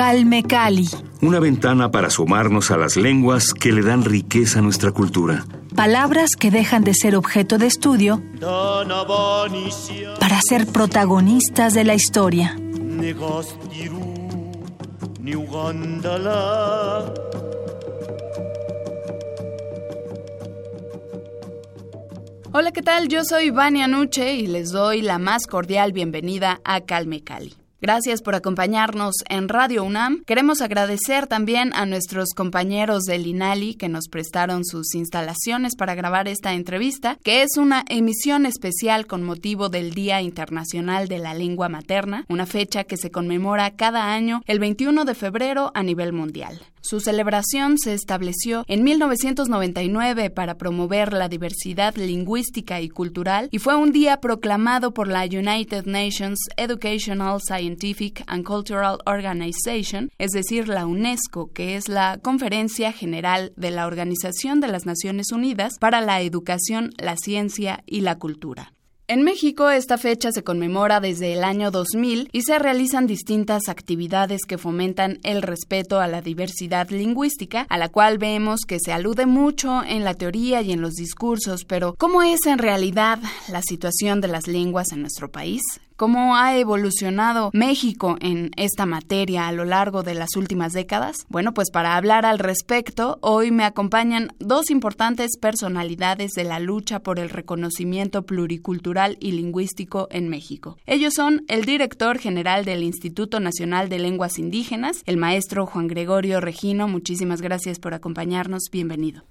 Calme Cali. Una ventana para asomarnos a las lenguas que le dan riqueza a nuestra cultura. Palabras que dejan de ser objeto de estudio para ser protagonistas de la historia. Hola, ¿qué tal? Yo soy Vania Nuche y les doy la más cordial bienvenida a Calme Cali. Gracias por acompañarnos en Radio UNAM. Queremos agradecer también a nuestros compañeros del INALI que nos prestaron sus instalaciones para grabar esta entrevista, que es una emisión especial con motivo del Día Internacional de la Lengua Materna, una fecha que se conmemora cada año el 21 de febrero a nivel mundial. Su celebración se estableció en 1999 para promover la diversidad lingüística y cultural y fue un día proclamado por la United Nations Educational, Scientific and Cultural Organization, es decir, la UNESCO, que es la Conferencia General de la Organización de las Naciones Unidas para la Educación, la Ciencia y la Cultura. En México esta fecha se conmemora desde el año 2000 y se realizan distintas actividades que fomentan el respeto a la diversidad lingüística, a la cual vemos que se alude mucho en la teoría y en los discursos, pero ¿cómo es en realidad la situación de las lenguas en nuestro país? ¿Cómo ha evolucionado México en esta materia a lo largo de las últimas décadas? Bueno, pues para hablar al respecto, hoy me acompañan dos importantes personalidades de la lucha por el reconocimiento pluricultural y lingüístico en México. Ellos son el director general del Instituto Nacional de Lenguas Indígenas, el maestro Juan Gregorio Regino. Muchísimas gracias por acompañarnos. Bienvenido.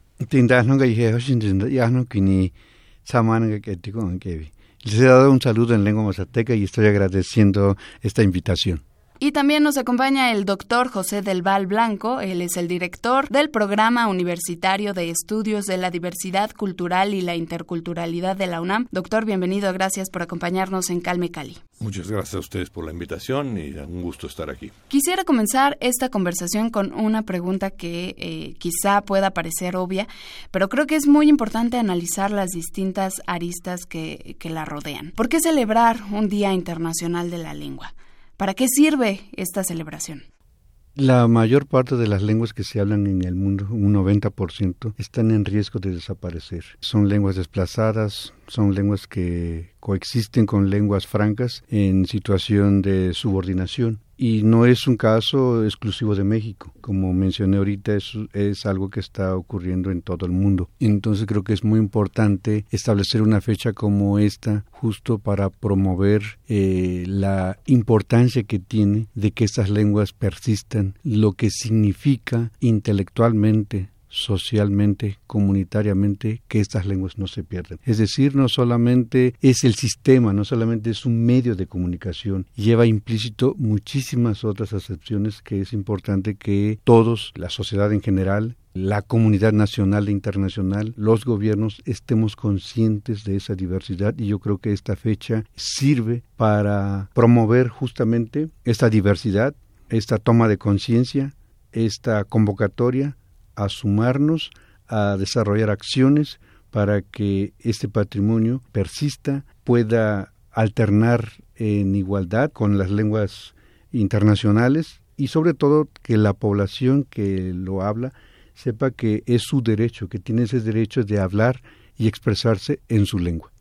Les he dado un saludo en lengua mazateca y estoy agradeciendo esta invitación. Y también nos acompaña el doctor José del Val Blanco. Él es el director del Programa Universitario de Estudios de la Diversidad Cultural y la Interculturalidad de la UNAM. Doctor, bienvenido. Gracias por acompañarnos en Calme Cali. Muchas gracias a ustedes por la invitación y un gusto estar aquí. Quisiera comenzar esta conversación con una pregunta que eh, quizá pueda parecer obvia, pero creo que es muy importante analizar las distintas aristas que, que la rodean. ¿Por qué celebrar un Día Internacional de la Lengua? ¿Para qué sirve esta celebración? La mayor parte de las lenguas que se hablan en el mundo, un 90%, están en riesgo de desaparecer. Son lenguas desplazadas, son lenguas que coexisten con lenguas francas en situación de subordinación. Y no es un caso exclusivo de México. Como mencioné ahorita, es, es algo que está ocurriendo en todo el mundo. Entonces creo que es muy importante establecer una fecha como esta justo para promover eh, la importancia que tiene de que estas lenguas persistan, lo que significa intelectualmente socialmente, comunitariamente, que estas lenguas no se pierdan. Es decir, no solamente es el sistema, no solamente es un medio de comunicación, lleva implícito muchísimas otras acepciones que es importante que todos, la sociedad en general, la comunidad nacional e internacional, los gobiernos estemos conscientes de esa diversidad y yo creo que esta fecha sirve para promover justamente esta diversidad, esta toma de conciencia, esta convocatoria a sumarnos a desarrollar acciones para que este patrimonio persista, pueda alternar en igualdad con las lenguas internacionales y sobre todo que la población que lo habla sepa que es su derecho, que tiene ese derecho de hablar y expresarse en su lengua.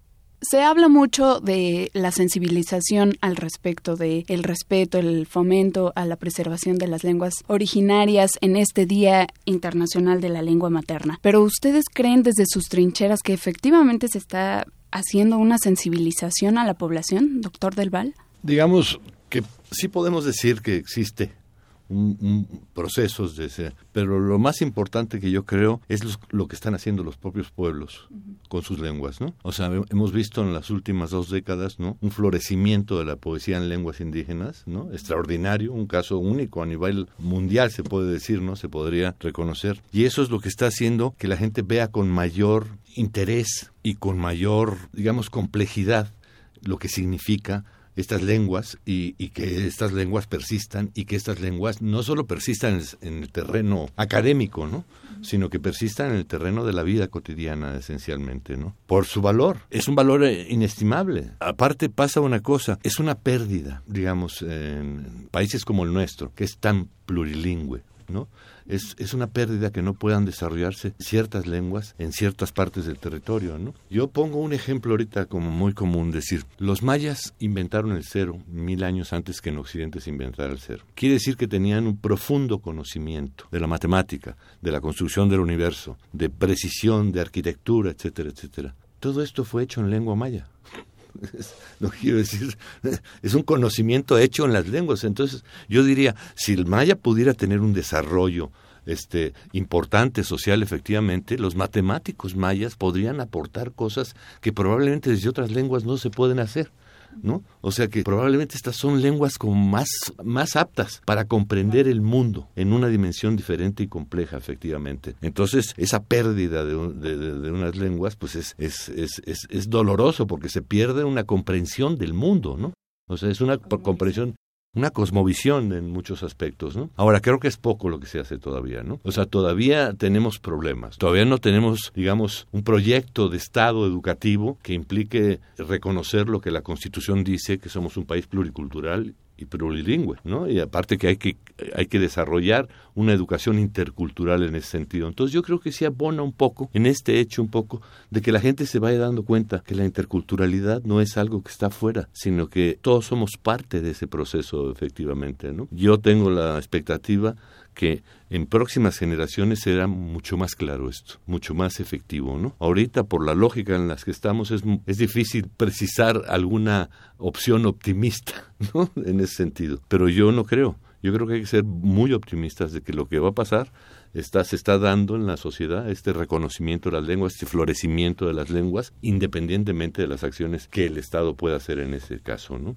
Se habla mucho de la sensibilización al respecto de el respeto, el fomento a la preservación de las lenguas originarias en este Día Internacional de la Lengua Materna. Pero ustedes creen desde sus trincheras que efectivamente se está haciendo una sensibilización a la población, doctor Del Val? Digamos que sí podemos decir que existe un, procesos de ese, pero lo más importante que yo creo es lo que están haciendo los propios pueblos con sus lenguas, ¿no? O sea, hemos visto en las últimas dos décadas, ¿no? Un florecimiento de la poesía en lenguas indígenas, ¿no? Extraordinario, un caso único a nivel mundial se puede decir, ¿no? Se podría reconocer. Y eso es lo que está haciendo que la gente vea con mayor interés y con mayor, digamos, complejidad lo que significa estas lenguas y, que estas lenguas persistan y que estas lenguas no solo persistan en el, terreno académico, ¿no? sino que persistan en el terreno de la vida cotidiana esencialmente, ¿no? Por su valor, es un valor eh, inestimable. Aparte pasa una cosa, es una pérdida, digamos, en países como el nuestro, que es tan plurilingüe, ¿no? es, una pérdida que no puedan desarrollarse ciertas lenguas en ciertas partes del territorio. ¿no? Yo pongo un ejemplo ahorita como muy común, decir, los mayas inventaron el cero mil años antes que en Occidente se inventara el cero. Quiere decir que tenían un profundo conocimiento de la matemática, de la construcción del universo, de precisión, de arquitectura, etcétera, etcétera. Todo esto fue hecho en lengua maya. No quiero decir, es un conocimiento hecho en las lenguas. Entonces, yo diría, si el maya pudiera tener un desarrollo este, importante social, efectivamente, los matemáticos mayas podrían aportar cosas que probablemente desde otras lenguas no se pueden hacer. ¿No? O sea que probablemente estas son lenguas como más, más aptas para comprender el mundo en una dimensión diferente y compleja, efectivamente. Entonces, esa pérdida de, de, unas lenguas, pues es, es, es, es, doloroso porque se pierde una comprensión del mundo, ¿no? O sea, es una comprensión una cosmovisión en muchos aspectos, ¿no? Ahora creo que es poco lo que se hace todavía, ¿no? O sea, todavía tenemos problemas, todavía no tenemos, digamos, un proyecto de Estado educativo que implique reconocer lo que la Constitución dice, que somos un país pluricultural y plurilingüe, ¿no? Y aparte que hay que hay que desarrollar una educación intercultural en ese sentido. Entonces yo creo que sí abona un poco en este hecho un poco de que la gente se vaya dando cuenta que la interculturalidad no es algo que está fuera, sino que todos somos parte de ese proceso efectivamente, ¿no? Yo tengo la expectativa que en próximas generaciones será mucho más claro esto, mucho más efectivo, ¿no? Ahorita, por la lógica en las que estamos, es, es difícil precisar alguna opción optimista, ¿no? En ese sentido. Pero yo no creo. Yo creo que hay que ser muy optimistas de que lo que va a pasar está, se está dando en la sociedad, este reconocimiento de las lenguas, este florecimiento de las lenguas, independientemente de las acciones que el Estado pueda hacer en ese caso, ¿no?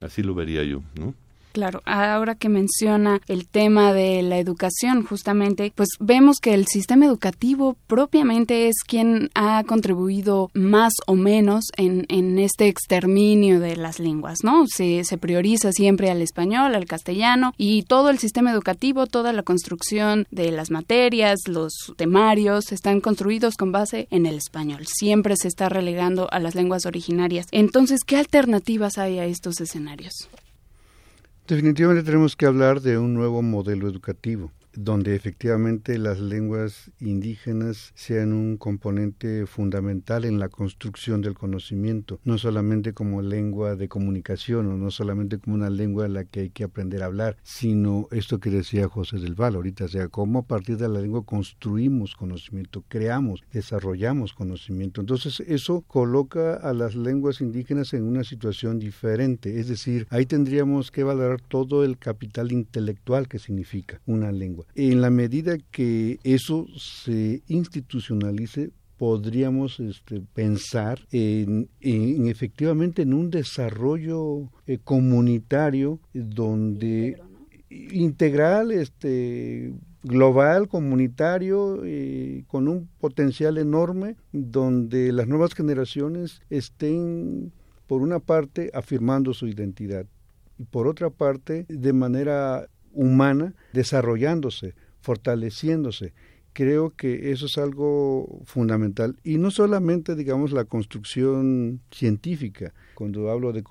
Así lo vería yo, ¿no? Claro, ahora que menciona el tema de la educación, justamente, pues vemos que el sistema educativo propiamente es quien ha contribuido más o menos en, en este exterminio de las lenguas, ¿no? Se, se prioriza siempre al español, al castellano y todo el sistema educativo, toda la construcción de las materias, los temarios, están construidos con base en el español. Siempre se está relegando a las lenguas originarias. Entonces, ¿qué alternativas hay a estos escenarios? Definitivamente tenemos que hablar de un nuevo modelo educativo donde efectivamente las lenguas indígenas sean un componente fundamental en la construcción del conocimiento, no solamente como lengua de comunicación o no solamente como una lengua en la que hay que aprender a hablar, sino esto que decía José del Val ahorita, o sea, cómo a partir de la lengua construimos conocimiento, creamos, desarrollamos conocimiento. Entonces eso coloca a las lenguas indígenas en una situación diferente, es decir, ahí tendríamos que valorar todo el capital intelectual que significa una lengua en la medida que eso se institucionalice, podríamos este, pensar en, efectivamente en un desarrollo eh, comunitario donde integral, este, global, comunitario, eh, con un potencial enorme, donde las nuevas generaciones estén, por una parte, afirmando su identidad y por otra parte, de manera humana desarrollándose, fortaleciéndose. Creo que eso es algo fundamental. Y no solamente, digamos, la construcción científica, cuando hablo de,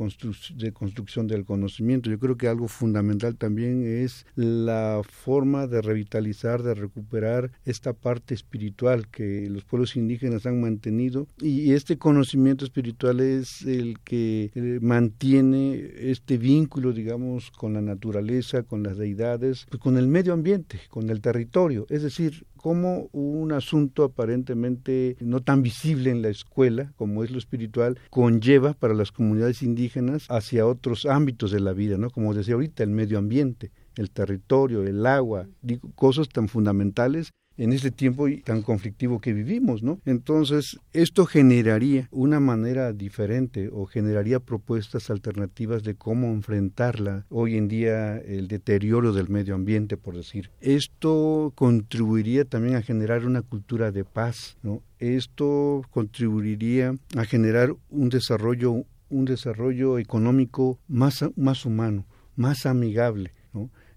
de construcción del conocimiento. Yo creo que algo fundamental también es la forma de revitalizar, de recuperar esta parte espiritual que los pueblos indígenas han mantenido y este conocimiento espiritual es el que eh, mantiene este vínculo, digamos, con la naturaleza, con las deidades, pues con el medio ambiente, con el territorio. Es decir, como un asunto aparentemente no tan visible en la escuela como es lo espiritual conlleva para las comunidades indígenas hacia otros ámbitos de la vida, ¿no? Como decía ahorita, el medio ambiente, el territorio, el agua, cosas tan fundamentales en este tiempo tan conflictivo que vivimos, ¿no? Entonces, esto generaría una manera diferente o generaría propuestas alternativas de cómo enfrentarla hoy en día el deterioro del medio ambiente, por decir. Esto contribuiría también a generar una cultura de paz, ¿no? Esto contribuiría a generar un desarrollo un desarrollo económico más, más humano, más amigable.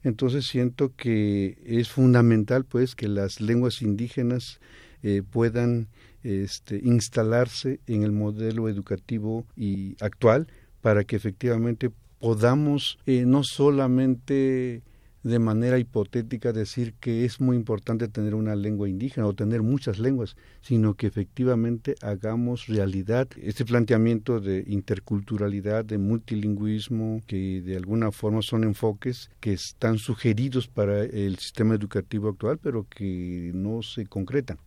Entonces siento que es fundamental pues que las lenguas indígenas eh, puedan este, instalarse en el modelo educativo y actual para que efectivamente podamos eh, no solamente de manera hipotética decir que es muy importante tener una lengua indígena o tener muchas lenguas, sino que efectivamente hagamos realidad este planteamiento de interculturalidad, de multilingüismo, que de alguna forma son enfoques que están sugeridos para el sistema educativo actual, pero que no se concretan.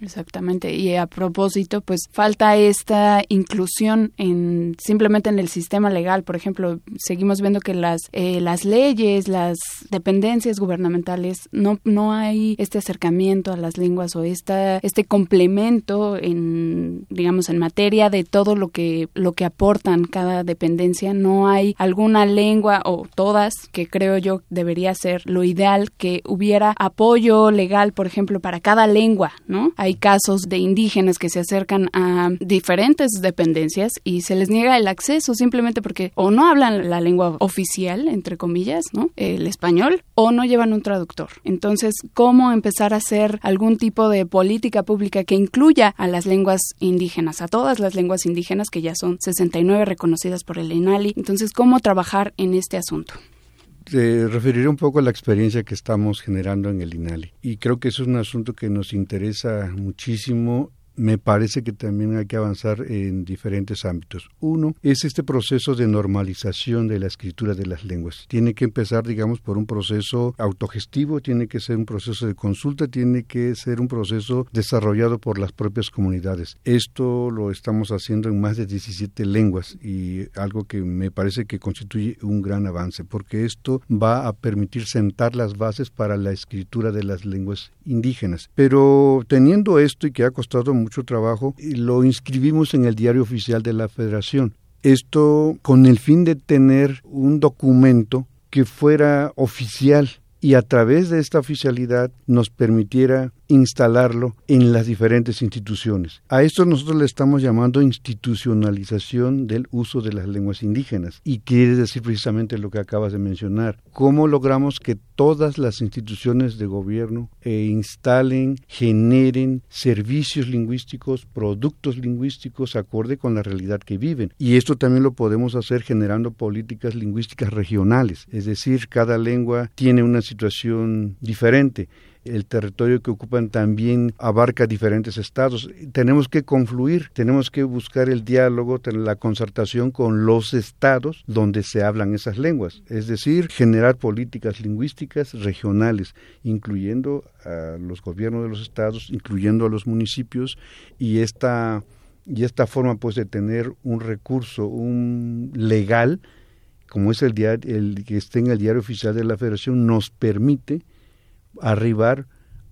Exactamente. Y a propósito, pues falta esta inclusión en simplemente en el sistema legal. Por ejemplo, seguimos viendo que las eh, las leyes, las dependencias gubernamentales no no hay este acercamiento a las lenguas o esta este complemento en digamos en materia de todo lo que lo que aportan cada dependencia. No hay alguna lengua o todas que creo yo debería ser lo ideal que hubiera apoyo legal, por ejemplo, para cada lengua, ¿no? Casos de indígenas que se acercan a diferentes dependencias y se les niega el acceso simplemente porque o no hablan la lengua oficial, entre comillas, ¿no? El español, o no llevan un traductor. Entonces, ¿cómo empezar a hacer algún tipo de política pública que incluya a las lenguas indígenas, a todas las lenguas indígenas que ya son 69 reconocidas por el INALI? Entonces, ¿cómo trabajar en este asunto? Te referiré un poco a la experiencia que estamos generando en el INALI. Y creo que eso es un asunto que nos interesa muchísimo me parece que también hay que avanzar en diferentes ámbitos. Uno es este proceso de normalización de la escritura de las lenguas. Tiene que empezar, digamos, por un proceso autogestivo, tiene que ser un proceso de consulta, tiene que ser un proceso desarrollado por las propias comunidades. Esto lo estamos haciendo en más de 17 lenguas y algo que me parece que constituye un gran avance, porque esto va a permitir sentar las bases para la escritura de las lenguas indígenas. Pero teniendo esto y que ha costado trabajo y lo inscribimos en el diario oficial de la federación. Esto con el fin de tener un documento que fuera oficial y a través de esta oficialidad nos permitiera instalarlo en las diferentes instituciones. A esto nosotros le estamos llamando institucionalización del uso de las lenguas indígenas y quiere decir precisamente lo que acabas de mencionar. ¿Cómo logramos que todas las instituciones de gobierno eh, instalen, generen servicios lingüísticos, productos lingüísticos acorde con la realidad que viven? Y esto también lo podemos hacer generando políticas lingüísticas regionales, es decir, cada lengua tiene una situación diferente el territorio que ocupan también abarca diferentes estados. Tenemos que confluir, tenemos que buscar el diálogo, la concertación con los estados donde se hablan esas lenguas, es decir, generar políticas lingüísticas regionales, incluyendo a los gobiernos de los estados, incluyendo a los municipios y esta y esta forma pues de tener un recurso un legal como es el, el que esté en el diario oficial de la Federación nos permite arribar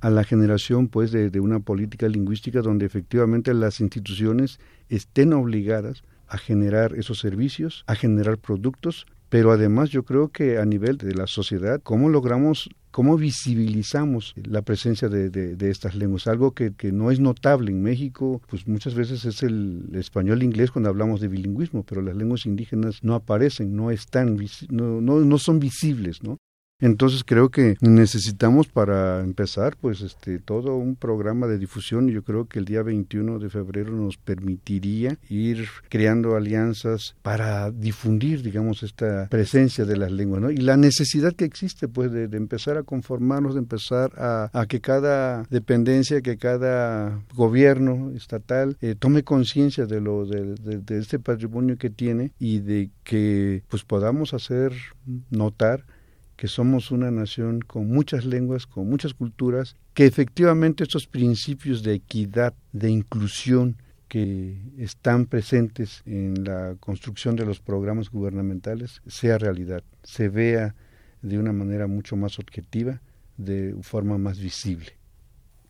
a la generación pues de, una política lingüística donde efectivamente las instituciones estén obligadas a generar esos servicios, a generar productos, pero además yo creo que a nivel de la sociedad, ¿cómo logramos, cómo visibilizamos la presencia de, de, estas lenguas? Algo que, que, no es notable en México, pues muchas veces es el español e inglés cuando hablamos de bilingüismo, pero las lenguas indígenas no aparecen, no están, no, no, no son visibles, ¿no? Entonces creo que necesitamos para empezar pues este todo un programa de difusión y yo creo que el día 21 de febrero nos permitiría ir creando alianzas para difundir digamos esta presencia de las lenguas ¿no? y la necesidad que existe pues de, empezar a conformarnos, de empezar a, a, que cada dependencia, que cada gobierno estatal eh, tome conciencia de lo de, de este patrimonio que tiene y de que pues podamos hacer notar que somos una nación con muchas lenguas, con muchas culturas, que efectivamente estos principios de equidad, de inclusión que están presentes en la construcción de los programas gubernamentales sea realidad, se vea de una manera mucho más objetiva, de forma más visible.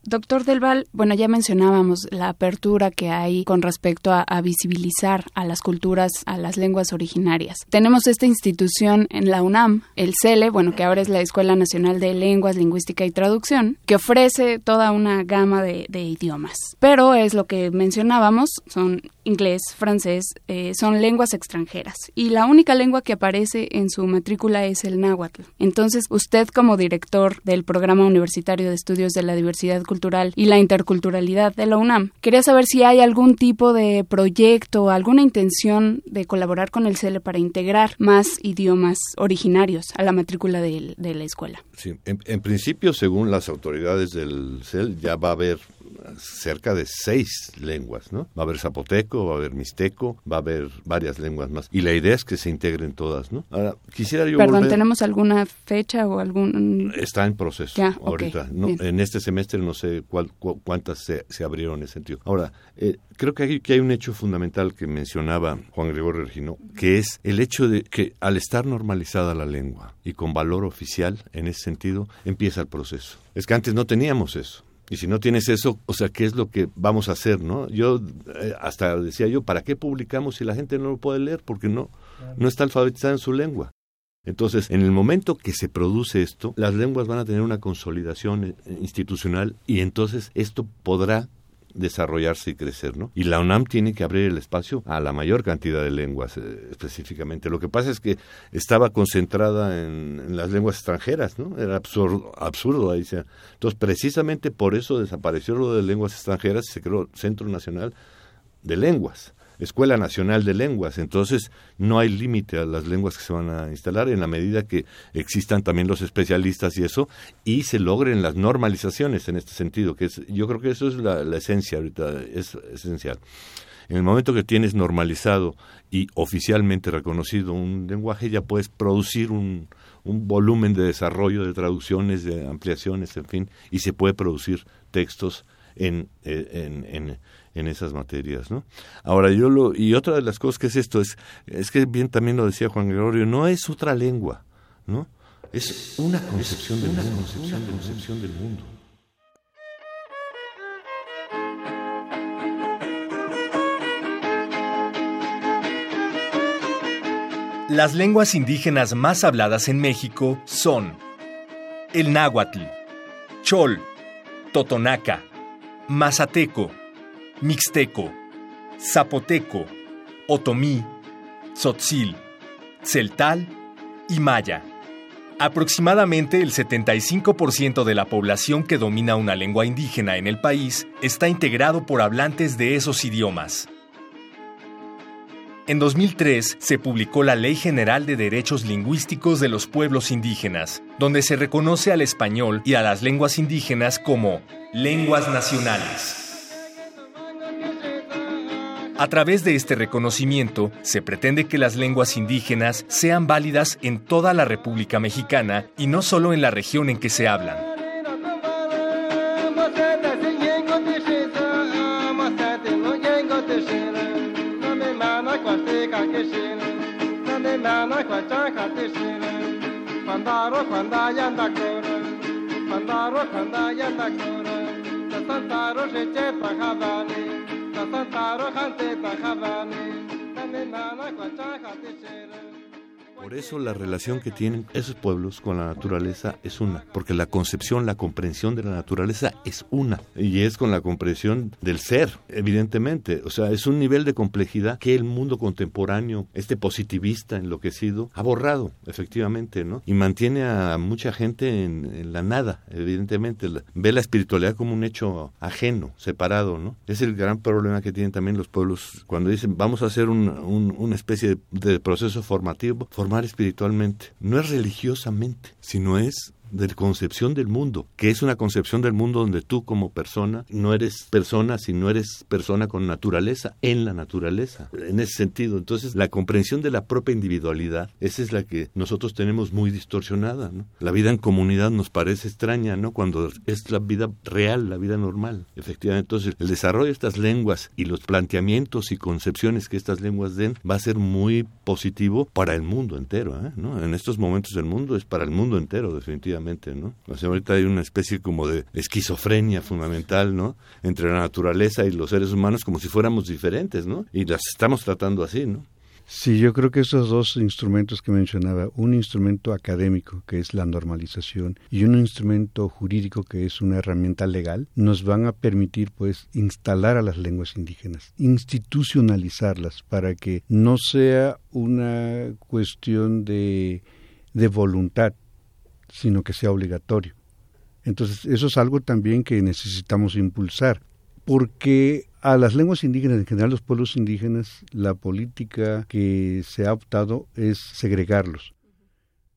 Doctor Del Val, bueno, ya mencionábamos la apertura que hay con respecto a, visibilizar a las culturas, a las lenguas originarias. Tenemos esta institución en la UNAM, el CELE, bueno, que ahora es la Escuela Nacional de Lenguas, Lingüística y Traducción, que ofrece toda una gama de, idiomas. Pero es lo que mencionábamos, son inglés, francés, eh, son lenguas extranjeras. Y la única lengua que aparece en su matrícula es el náhuatl. Entonces, usted como director del Programa Universitario de Estudios de la Diversidad Cultural y la Interculturalidad de la UNAM, quería saber si hay algún tipo de proyecto, alguna intención de colaborar con el CELE para integrar más idiomas originarios a la matrícula de, la escuela. Sí, en, principio, según las autoridades del CEL, ya va a haber cerca de seis lenguas, ¿no? Va a haber zapoteco, va a haber mixteco, va a haber varias lenguas más. Y la idea es que se integren todas, ¿no? Ahora, quisiera yo Perdón, ¿tenemos alguna fecha o algún...? Está en proceso ahorita. en este semestre no sé cuál, cuántas se, se, abrieron en ese sentido. Ahora, eh, creo que hay, que hay un hecho fundamental que mencionaba Juan Gregorio Regino, que es el hecho de que al estar normalizada la lengua y con valor oficial en ese sentido, empieza el proceso. Es que antes no teníamos eso. Y si no tienes eso, o sea, ¿qué es lo que vamos a hacer, no? Yo eh, hasta decía yo, ¿para qué publicamos si la gente no lo puede leer? Porque no, no está alfabetizada en su lengua. Entonces, en el momento que se produce esto, las lenguas van a tener una consolidación eh, institucional y entonces esto podrá desarrollarse y crecer, ¿no? Y la UNAM tiene que abrir el espacio a la mayor cantidad de lenguas eh, específicamente. Lo que pasa es que estaba concentrada en, las lenguas extranjeras, ¿no? Era absurdo, absurdo ahí. Sea. Entonces, precisamente por eso desapareció lo de lenguas extranjeras y se creó Centro Nacional de Lenguas. Escuela Nacional de Lenguas. Entonces, no hay límite a las lenguas que se van a instalar en la medida que existan también los especialistas y eso, y se logren las normalizaciones en este sentido, que es, yo creo que eso es la, esencia ahorita, es esencial. En el momento que tienes normalizado y oficialmente reconocido un lenguaje, ya puedes producir un, un volumen de desarrollo, de traducciones, de ampliaciones, en fin, y se puede producir textos en, eh, en, en, en esas materias, ¿no? Ahora yo lo y otra de las cosas que es esto es es que bien también lo decía Juan Gregorio, no es otra lengua, ¿no? Es una concepción, del, mundo, concepción, concepción del mundo. Las lenguas indígenas más habladas en México son el náhuatl, chol, totonaca, mazateco, mixteco, zapoteco, otomí, tzotzil, celtal y maya. Aproximadamente el 75% de la población que domina una lengua indígena en el país está integrado por hablantes de esos idiomas. En 2003 se publicó la Ley General de Derechos Lingüísticos de los Pueblos Indígenas, donde se reconoce al español y a las lenguas indígenas como lenguas nacionales. A través de este reconocimiento, se pretende que las lenguas indígenas sean válidas en toda la República Mexicana y no solo en la región en que se hablan. nana kwacha khatishire pandaro khanda yanda kore pandaro khanda yanda kore tasantaro sheche takhavani tasantaro khante takhavani nana kwacha khatishire Por eso la relación que tienen esos pueblos con la naturaleza es una, porque la concepción, la comprensión de la naturaleza es una, y es con la comprensión del ser, evidentemente. O sea, es un nivel de complejidad que el mundo contemporáneo, este positivista enloquecido, ha borrado, efectivamente, ¿no? Y mantiene a mucha gente en, la nada, evidentemente. Ve la espiritualidad como un hecho ajeno, separado, ¿no? Es el gran problema que tienen también los pueblos cuando dicen, vamos a hacer una especie de, proceso formativo, espiritualmente. No es religiosamente, sino es de concepción del mundo, que es una concepción del mundo donde tú como persona no eres persona, sino eres persona con naturaleza, en la naturaleza, en ese sentido. Entonces, la comprensión de la propia individualidad, esa es la que nosotros tenemos muy distorsionada. La vida en comunidad nos parece extraña, ¿no? Cuando es la vida real, la vida normal. Efectivamente, entonces, el desarrollo de estas lenguas y los planteamientos y concepciones que estas lenguas den va a ser muy positivo para el mundo entero, ¿eh? ¿no? En estos momentos del mundo es para el mundo entero, definitivamente. ¿No? O ahorita hay una especie como de esquizofrenia fundamental, ¿no? Entre la naturaleza y los seres humanos como si fuéramos diferentes, ¿no? Y las estamos tratando así, ¿no? Sí, yo creo que esos dos instrumentos que mencionaba, un instrumento académico, que es la normalización, y un instrumento jurídico, que es una herramienta legal, nos van a permitir, pues, instalar a las lenguas indígenas, institucionalizarlas, para que no sea una cuestión de, de voluntad, sino que sea obligatorio. Entonces, eso es algo también que necesitamos impulsar, porque a las lenguas indígenas, en general los pueblos indígenas, la política que se ha optado es segregarlos.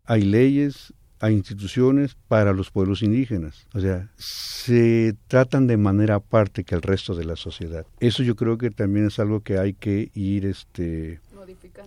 Hay leyes, hay instituciones para los pueblos indígenas. O sea, se tratan de manera aparte que el resto de la sociedad. Eso yo creo que también es algo que hay que ir este,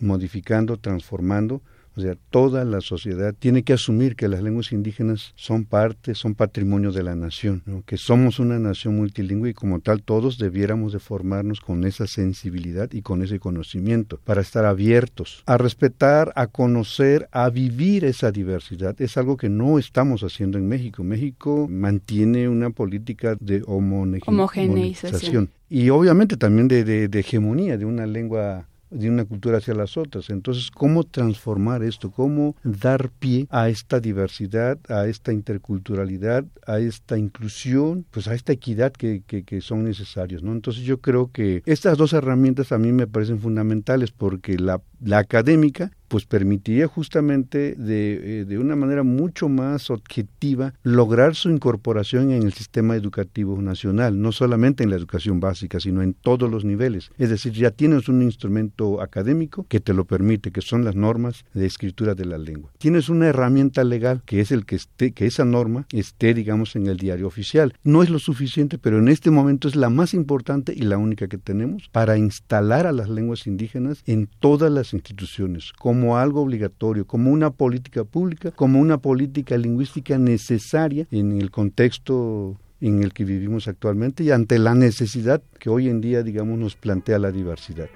modificando transformando o sea, toda la sociedad tiene que asumir que las lenguas indígenas son parte, son patrimonio de la nación, que somos una nación multilingüe y como tal todos debiéramos de formarnos con esa sensibilidad y con ese conocimiento para estar abiertos a respetar, a conocer, a vivir esa diversidad. Es algo que no estamos haciendo en México. México mantiene una política de homogeneización y obviamente también de hegemonía de una lengua de una cultura hacia las otras. Entonces, ¿cómo transformar esto? ¿Cómo dar pie a esta diversidad, a esta interculturalidad, a esta inclusión, pues a esta equidad que, que, que son necesarios? ¿no? Entonces, yo creo que estas dos herramientas a mí me parecen fundamentales porque la, la académica pues permitiría justamente de, eh, de, una manera mucho más objetiva lograr su incorporación en el sistema educativo nacional, no solamente en la educación básica, sino en todos los niveles. Es decir, ya tienes un instrumento académico que te lo permite, que son las normas de escritura de la lengua. Tienes una herramienta legal que es el que esté, que esa norma esté, digamos, en el diario oficial. No es lo suficiente, pero en este momento es la más importante y la única que tenemos para instalar a las lenguas indígenas en todas las instituciones, como como algo obligatorio, como una política pública, como una política lingüística necesaria en el contexto en el que vivimos actualmente y ante la necesidad que hoy en día, digamos, nos plantea la diversidad.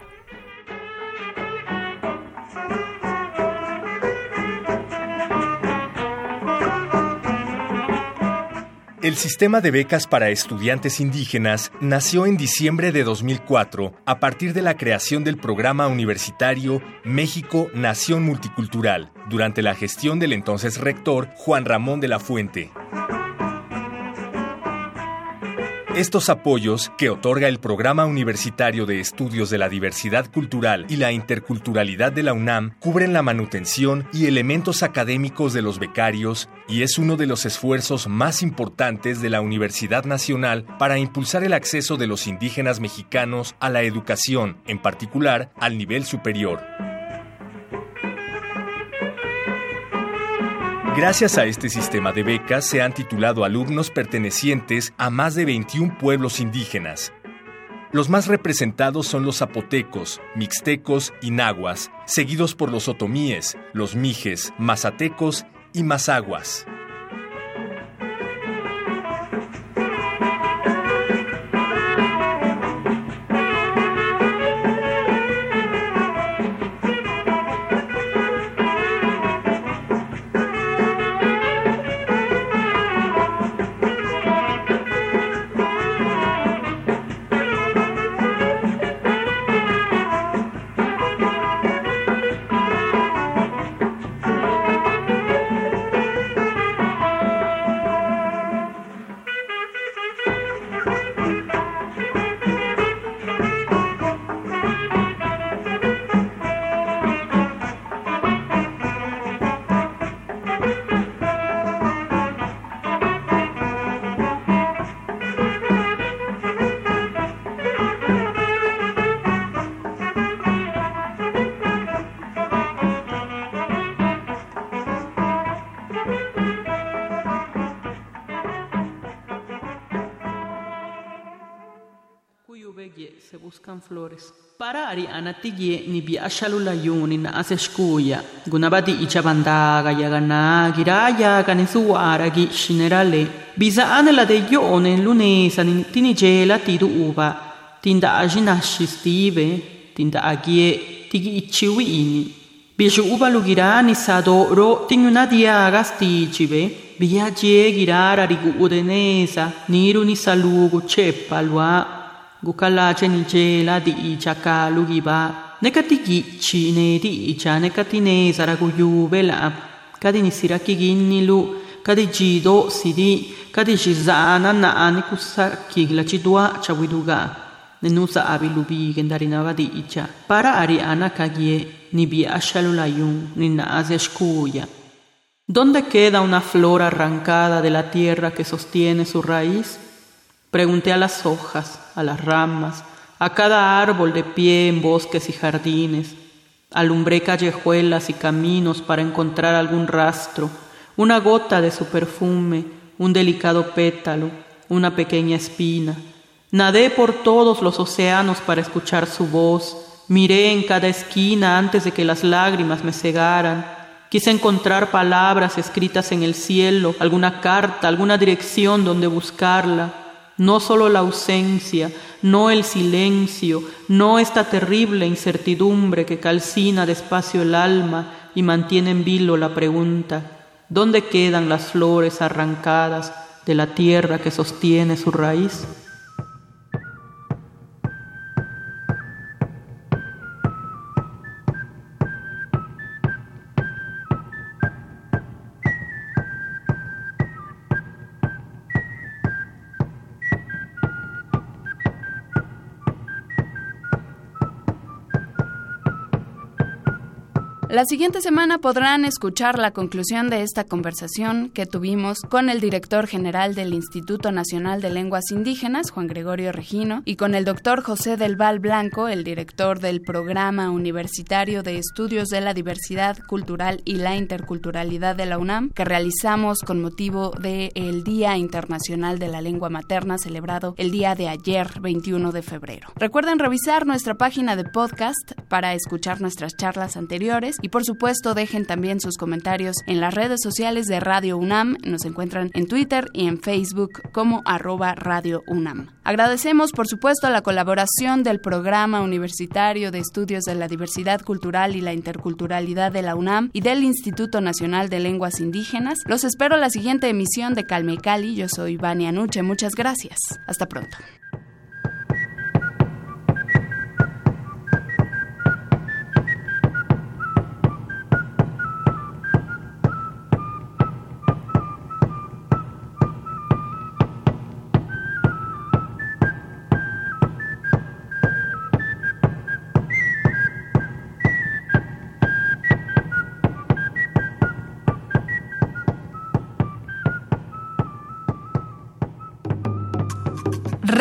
El sistema de becas para estudiantes indígenas nació en diciembre de 2004 a partir de la creación del programa universitario México Nación Multicultural durante la gestión del entonces rector Juan Ramón de la Fuente. Estos apoyos que otorga el Programa Universitario de Estudios de la Diversidad Cultural y la Interculturalidad de la UNAM cubren la manutención y elementos académicos de los becarios y es uno de los esfuerzos más importantes de la Universidad Nacional para impulsar el acceso de los indígenas mexicanos a la educación, en particular al nivel superior. Gracias a este sistema de becas se han titulado alumnos pertenecientes a más de 21 pueblos indígenas. Los más representados son los zapotecos, mixtecos y nahuas, seguidos por los otomíes, los mijes, mazatecos y mazaguas. Flores. Parari anatigie ni biashalula yuni na aseskuya. Gunabati ichabandaga yagana giraya ganesuara gi shinerale. Bisa anela de yone lunesa ni tinigela tidu uva. Tinda ajinashi stive. Tinda agie tigi ichiwi ini. Bishu uva lugirani sado ro tinuna diaga stichive. Via girara rigu udenesa, niru ni salugu gukalace ni gela di icha kalu giba, nekati gicci ne di icha nekatinesa ragu juvela, kadi ni siraki ginnilu, kadi jido sidi, kadi jizana na ani kusaki la cidua chawiduga. Nenusa abilubi gendarinava di icha. Para ariana kagie, ni biashalulayun, ni naase escuya. ¿Dónde queda una flor arrancada de la tierra que sostiene su raíz? Pregunté a las hojas, a las ramas, a cada árbol de pie en bosques y jardines. Alumbré callejuelas y caminos para encontrar algún rastro, una gota de su perfume, un delicado pétalo, una pequeña espina. Nadé por todos los océanos para escuchar su voz, miré en cada esquina antes de que las lágrimas me cegaran, Quise encontrar palabras escritas en el cielo, alguna carta, alguna dirección donde buscarla. No solo la ausencia, no el silencio, no esta terrible incertidumbre que calcina despacio el alma y mantiene en vilo la pregunta, ¿dónde quedan las flores arrancadas de la tierra que sostiene su raíz? La siguiente semana podrán escuchar la conclusión de esta conversación que tuvimos con el director general del Instituto Nacional de Lenguas Indígenas, Juan Gregorio Regino, y con el doctor José del Val Blanco, el director del Programa Universitario de Estudios de la Diversidad Cultural y la Interculturalidad de la UNAM, que realizamos con motivo del Día Internacional de la Lengua Materna, celebrado el día de ayer, 21 de febrero. Recuerden revisar nuestra página de podcast para escuchar nuestras charlas anteriores y por supuesto, dejen también sus comentarios en las redes sociales de Radio UNAM. Nos encuentran en Twitter y en Facebook como arroba Radio UNAM. Agradecemos, por supuesto, la colaboración del Programa Universitario de Estudios de la Diversidad Cultural y la Interculturalidad de la UNAM y del Instituto Nacional de Lenguas Indígenas. Los espero la siguiente emisión de Calme Cali. Yo soy Vania Nuche. Muchas gracias. Hasta pronto.